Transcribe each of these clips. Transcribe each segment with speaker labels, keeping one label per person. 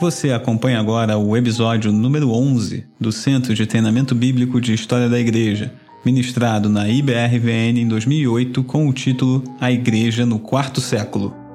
Speaker 1: Você acompanha agora o episódio número 11 do Centro de Treinamento Bíblico de História da Igreja, ministrado na IBRVN em 2008 com o título A Igreja no Quarto Século.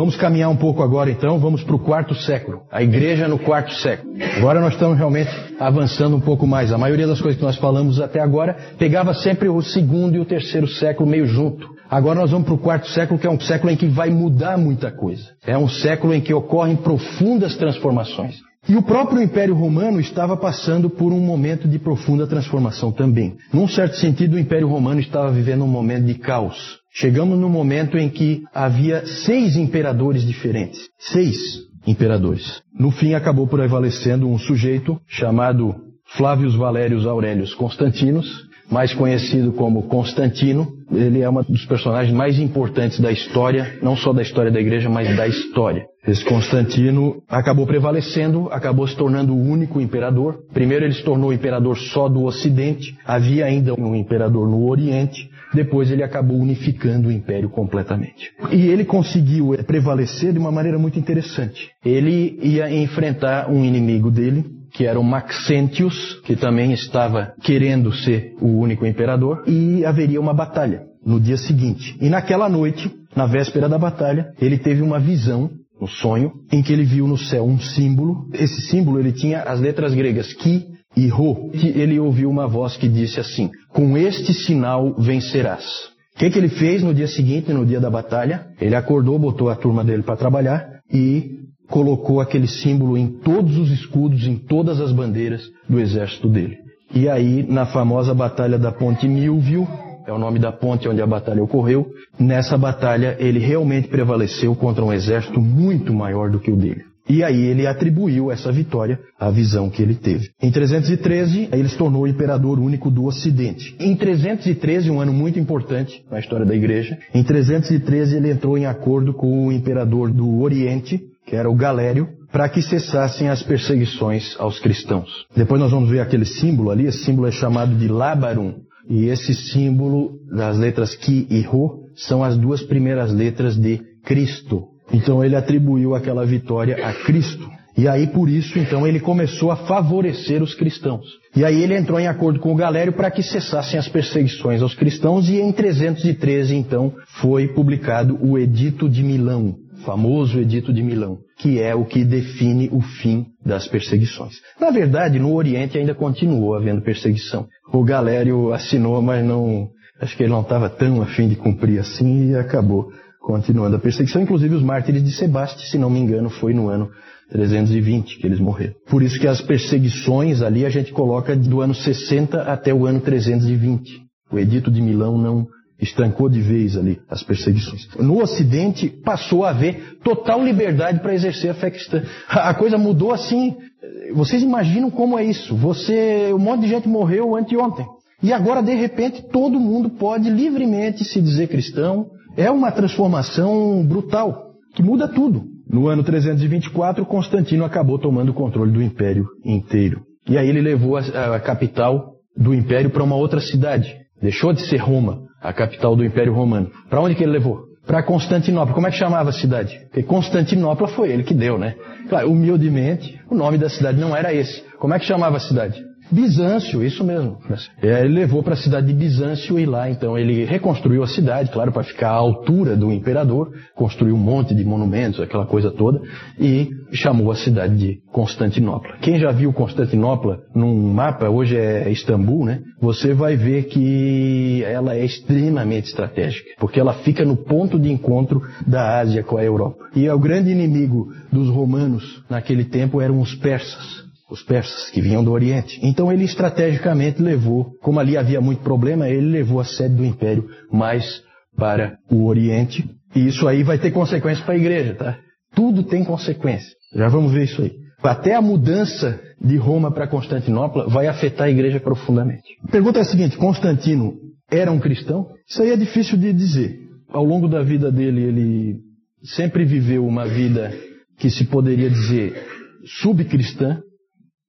Speaker 2: Vamos caminhar um pouco agora então, vamos para o quarto século, a igreja no quarto século. Agora nós estamos realmente avançando um pouco mais. A maioria das coisas que nós falamos até agora pegava sempre o segundo e o terceiro século meio junto. Agora nós vamos para o quarto século, que é um século em que vai mudar muita coisa. É um século em que ocorrem profundas transformações. E o próprio Império Romano estava passando por um momento de profunda transformação também. Num certo sentido, o Império Romano estava vivendo um momento de caos. Chegamos no momento em que havia seis imperadores diferentes. Seis imperadores. No fim, acabou por prevalecendo um sujeito chamado Flávios Valérios Aurélios Constantinos, mais conhecido como Constantino. Ele é um dos personagens mais importantes da história, não só da história da igreja, mas da história. Esse Constantino acabou prevalecendo, acabou se tornando o único imperador. Primeiro ele se tornou imperador só do Ocidente, havia ainda um imperador no Oriente, depois ele acabou unificando o império completamente. E ele conseguiu prevalecer de uma maneira muito interessante. Ele ia enfrentar um inimigo dele, que era o Maxentius, que também estava querendo ser o único imperador, e haveria uma batalha no dia seguinte. E naquela noite, na véspera da batalha, ele teve uma visão um sonho em que ele viu no céu um símbolo. Esse símbolo ele tinha as letras gregas Ki e Ro. Que ele ouviu uma voz que disse assim: Com este sinal vencerás. O que, que ele fez no dia seguinte, no dia da batalha? Ele acordou, botou a turma dele para trabalhar e colocou aquele símbolo em todos os escudos, em todas as bandeiras do exército dele. E aí, na famosa batalha da Ponte Milvio, é o nome da ponte onde a batalha ocorreu. Nessa batalha, ele realmente prevaleceu contra um exército muito maior do que o dele. E aí ele atribuiu essa vitória à visão que ele teve. Em 313, ele se tornou imperador único do Ocidente. Em 313, um ano muito importante na história da igreja, em 313 ele entrou em acordo com o imperador do Oriente, que era o Galério, para que cessassem as perseguições aos cristãos. Depois nós vamos ver aquele símbolo ali, esse símbolo é chamado de Labarum, e esse símbolo das letras Ki e Ro são as duas primeiras letras de Cristo. Então ele atribuiu aquela vitória a Cristo. E aí por isso então ele começou a favorecer os cristãos. E aí ele entrou em acordo com o Galério para que cessassem as perseguições aos cristãos e em 313 então foi publicado o Edito de Milão, famoso Edito de Milão, que é o que define o fim das perseguições. Na verdade, no Oriente ainda continuou havendo perseguição. O Galério assinou, mas não, acho que ele não estava tão afim de cumprir assim e acabou continuando a perseguição. Inclusive os mártires de Sebaste, se não me engano, foi no ano 320 que eles morreram. Por isso que as perseguições ali a gente coloca do ano 60 até o ano 320. O Edito de Milão não estancou de vez ali as perseguições. No Ocidente passou a haver total liberdade para exercer a fé cristã. A coisa mudou assim. Vocês imaginam como é isso? Você, um monte de gente morreu anteontem. E agora, de repente, todo mundo pode livremente se dizer cristão. É uma transformação brutal, que muda tudo. No ano 324, Constantino acabou tomando o controle do império inteiro. E aí ele levou a, a capital do império para uma outra cidade. Deixou de ser Roma, a capital do Império Romano. Para onde que ele levou? Para Constantinopla. Como é que chamava a cidade? Porque Constantinopla foi ele que deu, né? Claro, humildemente, o nome da cidade não era esse. Como é que chamava a cidade? Bizâncio, isso mesmo. É, ele levou para a cidade de Bizâncio e lá então ele reconstruiu a cidade, claro, para ficar à altura do imperador, construiu um monte de monumentos, aquela coisa toda, e chamou a cidade de Constantinopla. Quem já viu Constantinopla num mapa, hoje é Istambul, né? Você vai ver que ela é extremamente estratégica, porque ela fica no ponto de encontro da Ásia com a Europa. E o grande inimigo dos romanos naquele tempo eram os persas os persas que vinham do Oriente. Então ele estrategicamente levou, como ali havia muito problema, ele levou a sede do império mais para o Oriente. E isso aí vai ter consequências para a igreja, tá? Tudo tem consequências. Já vamos ver isso aí. Até a mudança de Roma para Constantinopla vai afetar a igreja profundamente. A pergunta é a seguinte: Constantino era um cristão? Isso aí é difícil de dizer. Ao longo da vida dele, ele sempre viveu uma vida que se poderia dizer subcristã,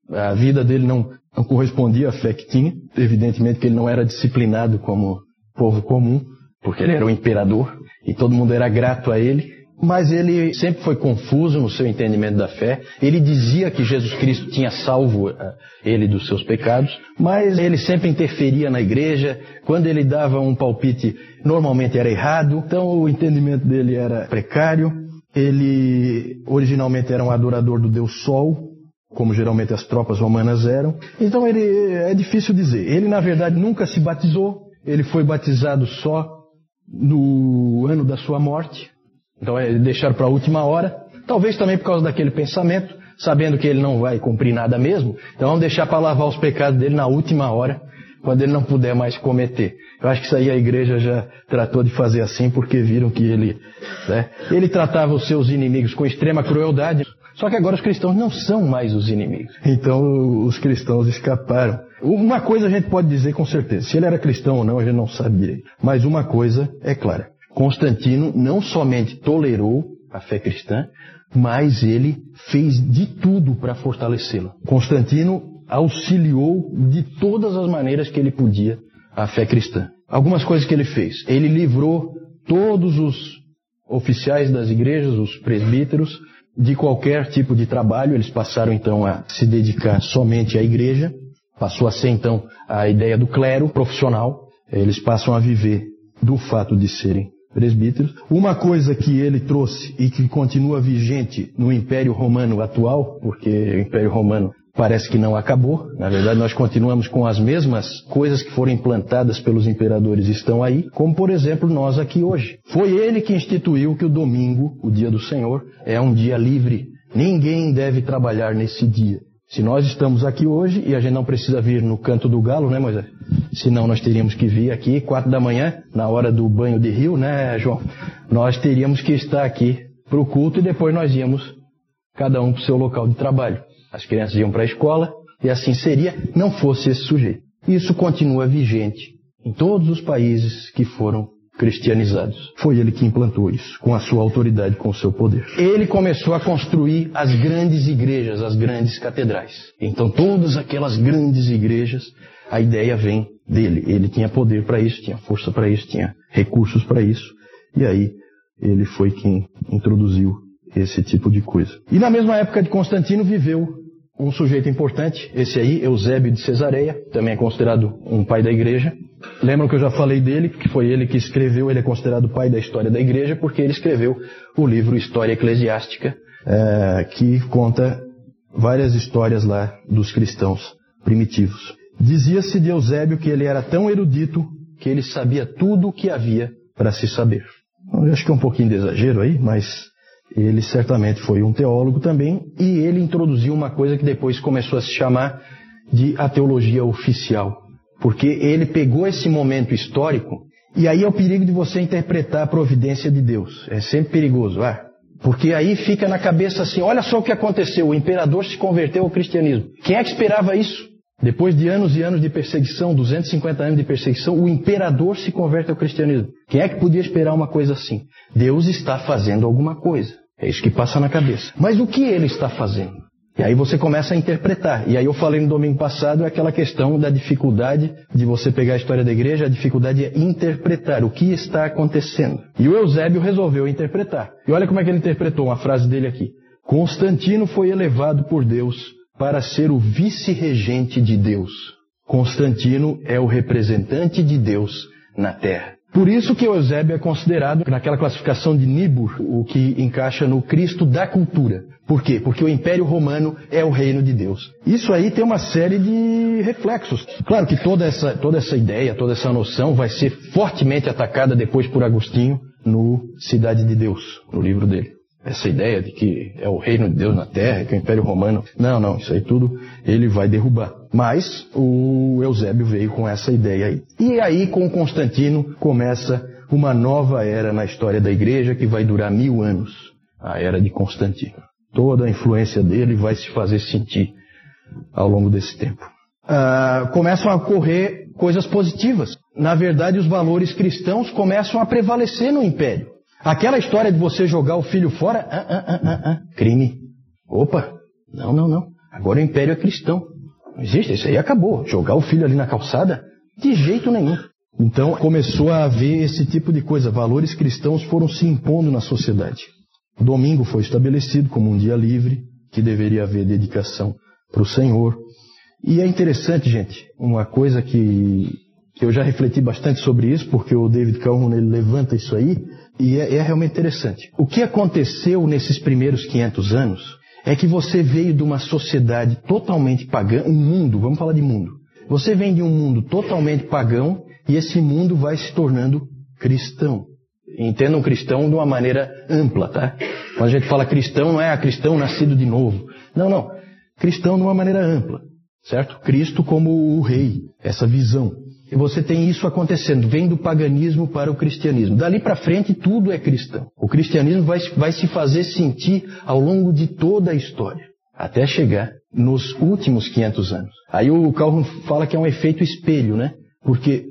Speaker 2: A vida dele não, não correspondia à fé que tinha. Evidentemente que ele não era disciplinado como povo comum, porque ele era o imperador e todo mundo era grato a ele. Mas ele sempre foi confuso no seu entendimento da fé. Ele dizia que Jesus Cristo tinha salvo eh, ele dos seus pecados, mas ele sempre interferia na igreja. Quando ele dava um palpite, normalmente era errado. Então o entendimento dele era precário. Ele originalmente era um adorador do Deus Sol, como geralmente as tropas romanas eram. Então ele é difícil dizer. Ele na verdade nunca se batizou. Ele foi batizado só no ano da sua morte. Então é deixar para a última hora. Talvez também por causa daquele pensamento, sabendo que ele não vai cumprir nada mesmo. Então vamos deixar para lavar os pecados dele na última hora, quando ele não puder mais cometer. Eu acho que isso aí a igreja já tratou de fazer assim, porque viram que ele, né, ele tratava os seus inimigos com extrema crueldade. Só que agora os cristãos não são mais os inimigos. Então os cristãos escaparam. Uma coisa a gente pode dizer com certeza: se ele era cristão ou não, a gente não sabe direito. Mas uma coisa é clara: Constantino não somente tolerou a fé cristã, mas ele fez de tudo para fortalecê-la. Constantino auxiliou de todas as maneiras que ele podia a fé cristã. Algumas coisas que ele fez. Ele livrou todos os oficiais das igrejas, os presbíteros, de qualquer tipo de trabalho. Eles passaram então a se dedicar somente à igreja. Passou a ser então a ideia do clero profissional. Eles passam a viver do fato de serem presbíteros. Uma coisa que ele trouxe e que continua vigente no Império Romano atual, porque o Império Romano parece que não acabou. Na verdade, nós continuamos com as mesmas coisas que foram implantadas pelos imperadores estão aí, como por exemplo nós aqui hoje. Foi ele que instituiu que o domingo, o dia do Senhor, é um dia livre. Ninguém deve trabalhar nesse dia. Se nós estamos aqui hoje e a gente não precisa vir no canto do galo, né, Moisés? Senão nós teríamos que vir aqui quatro da manhã, na hora do banho de rio, né, João? Nós teríamos que estar aqui para o culto e depois nós íamos cada um para o seu local de trabalho. As crianças iam para a escola e assim seria, não fosse esse sujeito. Isso continua vigente em todos os países que foram cristianizados. Foi ele que implantou isso, com a sua autoridade, com o seu poder. Ele começou a construir as grandes igrejas, as grandes catedrais. Então, todas aquelas grandes igrejas, a ideia vem dele. Ele tinha poder para isso, tinha força para isso, tinha recursos para isso. E aí, ele foi quem introduziu esse tipo de coisa. E na mesma época de Constantino viveu um sujeito importante, esse aí, Eusébio de Cesareia, também é considerado um pai da igreja. Lembram que eu já falei dele, que foi ele que escreveu, ele é considerado pai da história da igreja, porque ele escreveu o livro História Eclesiástica, é, que conta várias histórias lá dos cristãos primitivos. Dizia-se de Eusébio que ele era tão erudito que ele sabia tudo o que havia para se saber. Eu acho que é um pouquinho de exagero aí, mas ele certamente foi um teólogo também, e ele introduziu uma coisa que depois começou a se chamar de a teologia oficial. Porque ele pegou esse momento histórico, e aí é o perigo de você interpretar a providência de Deus. É sempre perigoso, ah, porque aí fica na cabeça assim: olha só o que aconteceu, o imperador se converteu ao cristianismo. Quem é que esperava isso? Depois de anos e anos de perseguição, 250 anos de perseguição, o imperador se converte ao cristianismo. Quem é que podia esperar uma coisa assim? Deus está fazendo alguma coisa. É isso que passa na cabeça. Mas o que ele está fazendo? E aí você começa a interpretar. E aí eu falei no domingo passado é aquela questão da dificuldade de você pegar a história da igreja, a dificuldade é interpretar o que está acontecendo. E o Eusébio resolveu interpretar. E olha como é que ele interpretou uma frase dele aqui. Constantino foi elevado por Deus para ser o vice-regente de Deus. Constantino é o representante de Deus na terra. Por isso que Eusébio é considerado naquela classificação de Nibur, o que encaixa no Cristo da cultura. Por quê? Porque o Império Romano é o reino de Deus. Isso aí tem uma série de reflexos. Claro que toda essa, toda essa ideia, toda essa noção vai ser fortemente atacada depois por Agostinho no Cidade de Deus, no livro dele essa ideia de que é o reino de Deus na terra, que é o Império Romano. Não, não, isso aí tudo ele vai derrubar. Mas o Eusébio veio com essa ideia aí. E aí, com Constantino, começa uma nova era na história da igreja que vai durar mil anos a era de Constantino. Toda a influência dele vai se fazer sentir ao longo desse tempo. Ah, começam a ocorrer coisas positivas. Na verdade, os valores cristãos começam a prevalecer no império. Aquela história de você jogar o filho fora, ah, ah, ah, crime. Opa, não, não, não. Agora o império é cristão. Não existe, isso aí acabou. Jogar o filho ali na calçada? De jeito nenhum. Então começou a haver esse tipo de coisa. Valores cristãos foram se impondo na sociedade. O domingo foi estabelecido como um dia livre, que deveria haver dedicação para o Senhor. E é interessante, gente, uma coisa que, que eu já refleti bastante sobre isso, porque o David Calhoun ele levanta isso aí, e é, é realmente interessante. O que aconteceu nesses primeiros 500 anos é que você veio de uma sociedade totalmente pagã, um mundo, vamos falar de mundo. Você vem de um mundo totalmente pagão e esse mundo vai se tornando cristão. Entendam cristão de uma maneira ampla, tá? Quando a gente fala cristão, não é a cristão nascido de novo. Não, não. Cristão de uma maneira ampla, certo? Cristo como o rei, essa visão. E você tem isso acontecendo, vem do paganismo para o cristianismo. Dali para frente tudo é cristão. O cristianismo vai, vai se fazer sentir ao longo de toda a história, até chegar nos últimos 500 anos. Aí o Calhoun fala que é um efeito espelho, né? Porque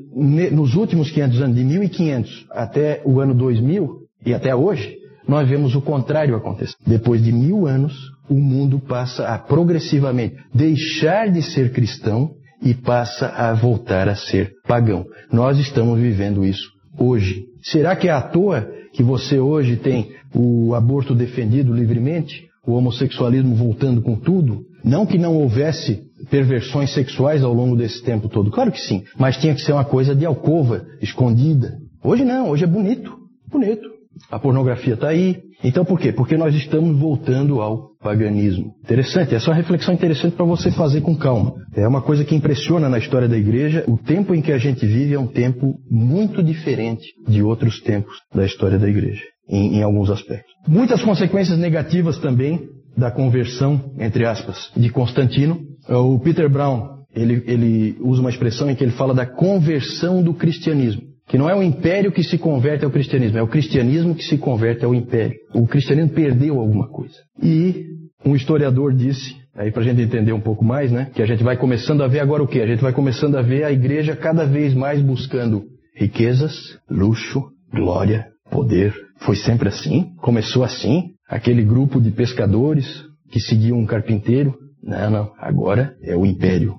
Speaker 2: nos últimos 500 anos, de 1500 até o ano 2000 e até hoje, nós vemos o contrário acontecer. Depois de mil anos, o mundo passa a progressivamente deixar de ser cristão e passa a voltar a ser pagão. Nós estamos vivendo isso hoje. Será que é à toa que você hoje tem o aborto defendido livremente, o homossexualismo voltando com tudo? Não que não houvesse perversões sexuais ao longo desse tempo todo, claro que sim, mas tinha que ser uma coisa de alcova, escondida. Hoje não, hoje é bonito, bonito. A pornografia está aí. Então por quê? Porque nós estamos voltando ao paganismo. Interessante, essa é uma reflexão interessante para você fazer com calma. É uma coisa que impressiona na história da igreja. O tempo em que a gente vive é um tempo muito diferente de outros tempos da história da igreja, em, em alguns aspectos. Muitas consequências negativas também da conversão, entre aspas, de Constantino. O Peter Brown, ele, ele usa uma expressão em que ele fala da conversão do cristianismo que não é o império que se converte ao cristianismo, é o cristianismo que se converte ao império. O cristianismo perdeu alguma coisa. E um historiador disse, aí para a gente entender um pouco mais, né, que a gente vai começando a ver agora o que? A gente vai começando a ver a igreja cada vez mais buscando riquezas, luxo, glória, poder. Foi sempre assim? Começou assim? Aquele grupo de pescadores que seguiam um carpinteiro? Não, não. Agora é o império.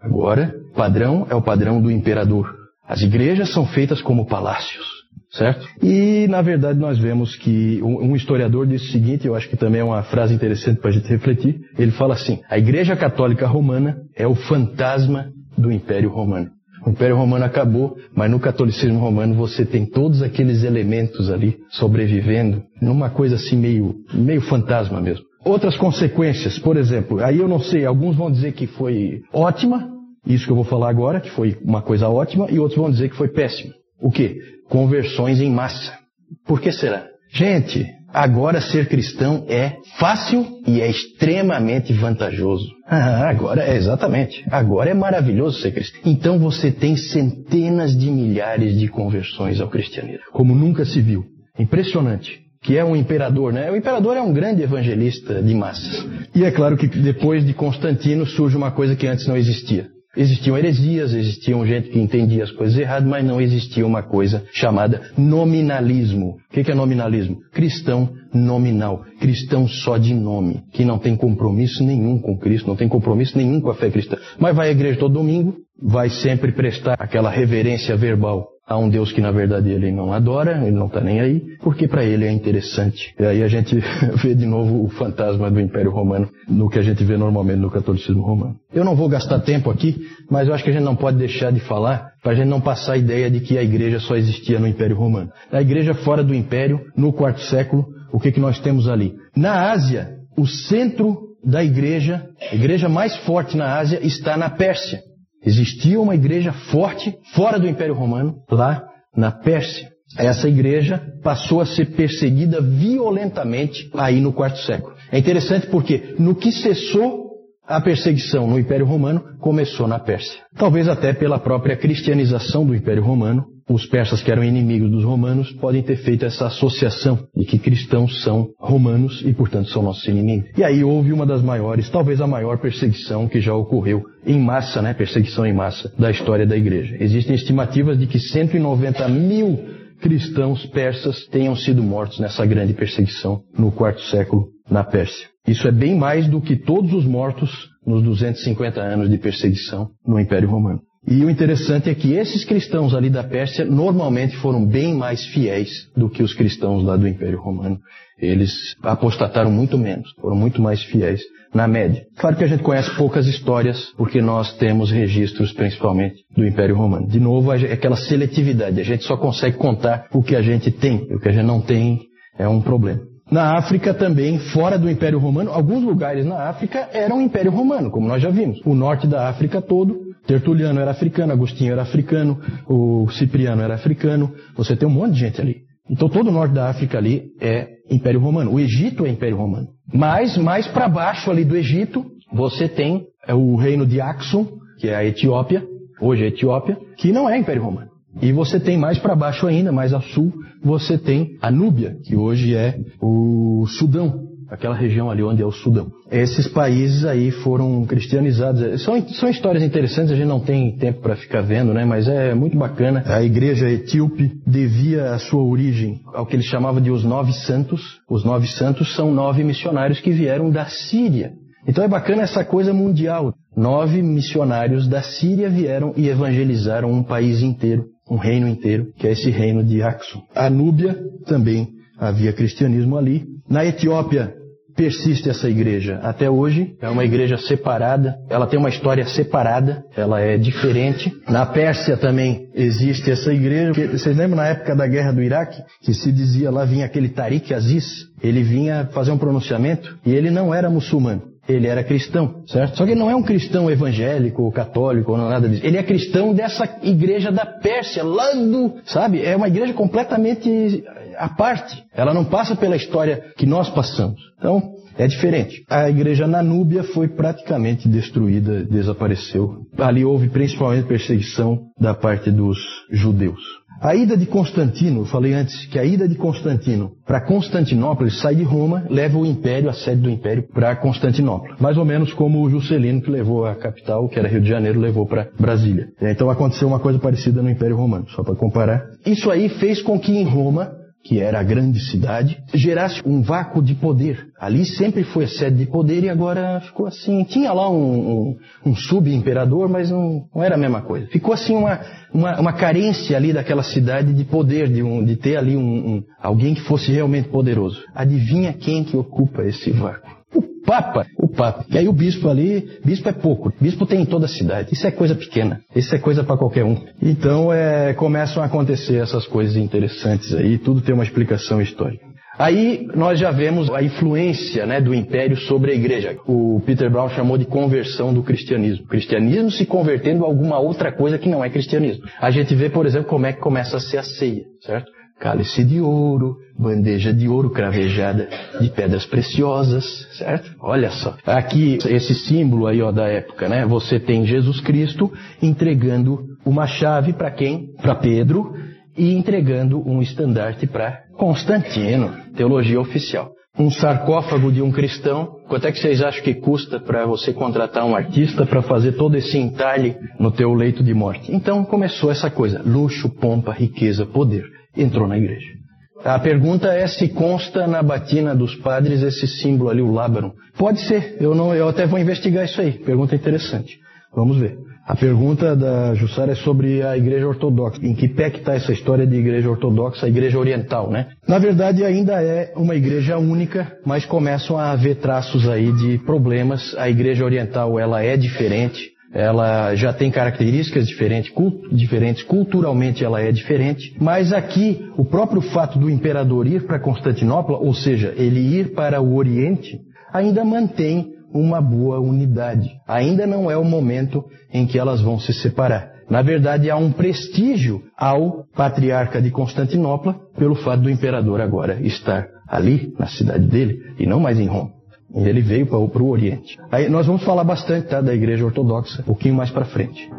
Speaker 2: Agora, padrão é o padrão do imperador. As igrejas são feitas como palácios, certo? E, na verdade, nós vemos que um historiador disse o seguinte, eu acho que também é uma frase interessante para a gente refletir. Ele fala assim: a Igreja Católica Romana é o fantasma do Império Romano. O Império Romano acabou, mas no catolicismo romano você tem todos aqueles elementos ali sobrevivendo, numa coisa assim meio, meio fantasma mesmo. Outras consequências, por exemplo, aí eu não sei, alguns vão dizer que foi ótima, isso que eu vou falar agora, que foi uma coisa ótima, e outros vão dizer que foi péssimo. O que? Conversões em massa. Por que será? Gente, agora ser cristão é fácil e é extremamente vantajoso. Ah, agora é exatamente. Agora é maravilhoso ser cristão. Então você tem centenas de milhares de conversões ao cristianismo, como nunca se viu. Impressionante que é um imperador, né? O imperador é um grande evangelista de massas. E é claro que depois de Constantino surge uma coisa que antes não existia. Existiam heresias, existiam gente que entendia as coisas erradas, mas não existia uma coisa chamada nominalismo. O que é nominalismo? Cristão nominal, cristão só de nome, que não tem compromisso nenhum com Cristo, não tem compromisso nenhum com a fé cristã. Mas vai à igreja todo domingo, vai sempre prestar aquela reverência verbal a um Deus que na verdade ele não adora, ele não está nem aí, porque para ele é interessante. E aí a gente vê de novo o fantasma do Império Romano no que a gente vê normalmente no catolicismo romano. Eu não vou gastar tempo aqui, mas eu acho que a gente não pode deixar de falar para a gente não passar a ideia de que a igreja só existia no Império Romano. A igreja fora do Império, no quarto século, o que, que nós temos ali? Na Ásia, o centro da igreja, a igreja mais forte na Ásia, está na Pérsia. Existia uma igreja forte fora do Império Romano, lá na Pérsia. Essa igreja passou a ser perseguida violentamente aí no quarto século. É interessante porque no que cessou a perseguição no Império Romano começou na Pérsia. Talvez até pela própria cristianização do Império Romano, os persas que eram inimigos dos romanos podem ter feito essa associação de que cristãos são romanos e, portanto, são nossos inimigos. E aí houve uma das maiores, talvez a maior perseguição que já ocorreu em massa, né, perseguição em massa da história da igreja. Existem estimativas de que 190 mil cristãos persas tenham sido mortos nessa grande perseguição no quarto século na Pérsia. Isso é bem mais do que todos os mortos nos 250 anos de perseguição no Império Romano. E o interessante é que esses cristãos ali da Pérsia normalmente foram bem mais fiéis do que os cristãos lá do Império Romano. Eles apostataram muito menos, foram muito mais fiéis na média. Claro que a gente conhece poucas histórias, porque nós temos registros principalmente do Império Romano. De novo, é aquela seletividade. A gente só consegue contar o que a gente tem. O que a gente não tem é um problema. Na África também, fora do Império Romano, alguns lugares na África eram Império Romano, como nós já vimos. O norte da África todo, Tertuliano era africano, Agostinho era africano, o Cipriano era africano. Você tem um monte de gente ali. Então todo o norte da África ali é Império Romano. O Egito é Império Romano. Mas mais para baixo ali do Egito, você tem é, o reino de Axum, que é a Etiópia, hoje é a Etiópia, que não é Império Romano. E você tem mais para baixo ainda, mais a sul, você tem a Núbia, que hoje é o Sudão, aquela região ali onde é o Sudão. Esses países aí foram cristianizados. São, são histórias interessantes, a gente não tem tempo para ficar vendo, né? Mas é muito bacana. A igreja etíope devia a sua origem ao que eles chamavam de os nove santos. Os nove santos são nove missionários que vieram da Síria. Então é bacana essa coisa mundial. Nove missionários da Síria vieram e evangelizaram um país inteiro, um reino inteiro, que é esse reino de Axum. A Núbia também havia cristianismo ali. Na Etiópia persiste essa igreja até hoje. É uma igreja separada, ela tem uma história separada, ela é diferente. Na Pérsia também existe essa igreja. Vocês lembram na época da guerra do Iraque, que se dizia lá vinha aquele Tariq Aziz, ele vinha fazer um pronunciamento e ele não era muçulmano. Ele era cristão, certo? Só que ele não é um cristão evangélico católico ou nada disso. Ele é cristão dessa igreja da Pérsia, lá do, sabe? É uma igreja completamente à parte. Ela não passa pela história que nós passamos. Então, é diferente. A igreja na Núbia foi praticamente destruída, desapareceu. Ali houve principalmente perseguição da parte dos judeus. A ida de Constantino, eu falei antes que a ida de Constantino para Constantinopla, ele sai de Roma, leva o império, a sede do império, para Constantinopla. Mais ou menos como o Juscelino, que levou a capital, que era Rio de Janeiro, levou para Brasília. Então aconteceu uma coisa parecida no Império Romano, só para comparar. Isso aí fez com que em Roma que era a grande cidade, gerasse um vácuo de poder. Ali sempre foi a sede de poder e agora ficou assim. Tinha lá um, um, um sub-imperador, mas não, não, era a mesma coisa. Ficou assim uma, uma, uma, carência ali daquela cidade de poder, de, um, de ter ali um, alguém que fosse realmente poderoso. Adivinha quem que ocupa esse vácuo? Papa, o Papa. E aí o bispo ali, bispo é pouco, bispo tem em toda a cidade. Isso é coisa pequena, isso é coisa para qualquer um. Então é, começam a acontecer essas coisas interessantes aí, tudo tem uma explicação histórica. Aí nós já vemos a influência né, do império sobre a igreja. O Peter Brown chamou de conversão do cristianismo. O cristianismo se convertendo a alguma outra coisa que não é cristianismo. A gente vê, por exemplo, como é que começa a ser a ceia, certo? Cálice de ouro, bandeja de ouro cravejada de pedras preciosas, certo? Olha só. Aqui, esse símbolo aí, ó, da época, né? Você tem Jesus Cristo entregando uma chave para quem? Para Pedro e entregando um estandarte para Constantino, teologia oficial. Um sarcófago de um cristão, quanto é que vocês acham que custa para você contratar um artista para fazer todo esse entalhe no teu leito de morte? Então começou essa coisa, luxo, pompa, riqueza, poder entrou na igreja. A pergunta é se consta na batina dos padres esse símbolo ali, o lábaro. Pode ser, eu, não, eu até vou investigar isso aí. Pergunta interessante. Vamos ver. A pergunta da Jussara é sobre a igreja ortodoxa. Em que pé que está essa história de igreja ortodoxa, a igreja oriental, né? Na verdade, ainda é uma igreja única, mas começam a haver traços aí de problemas. A igreja oriental, ela é diferente ela já tem características diferentes, diferentes, culturalmente ela é diferente, mas aqui o próprio fato do imperador ir para Constantinopla, ou seja, ele ir para o Oriente, ainda mantém uma boa unidade. Ainda não é o momento em que elas vão se separar. Na verdade, há um prestígio ao patriarca de Constantinopla pelo fato do imperador agora estar ali, na cidade dele, e não mais em Roma. Ele veio para o Oriente. Aí nós vamos falar bastante tá, da Igreja Ortodoxa, um pouquinho mais para frente.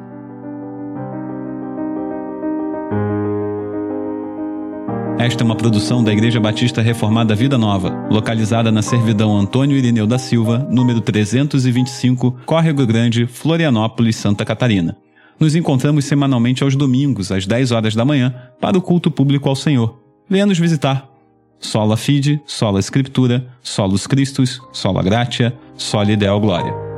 Speaker 1: Esta é uma produção da Igreja Batista Reformada Vida Nova, localizada na Servidão Antônio Irineu da Silva, número 325, Córrego Grande, Florianópolis, Santa Catarina. Nos encontramos semanalmente aos domingos, às 10 horas da manhã, para o culto público ao Senhor. Venha nos visitar. Sola Fide, Sola Scriptura, Solus Christus, Sola Gratia, Soli Deo Gloria.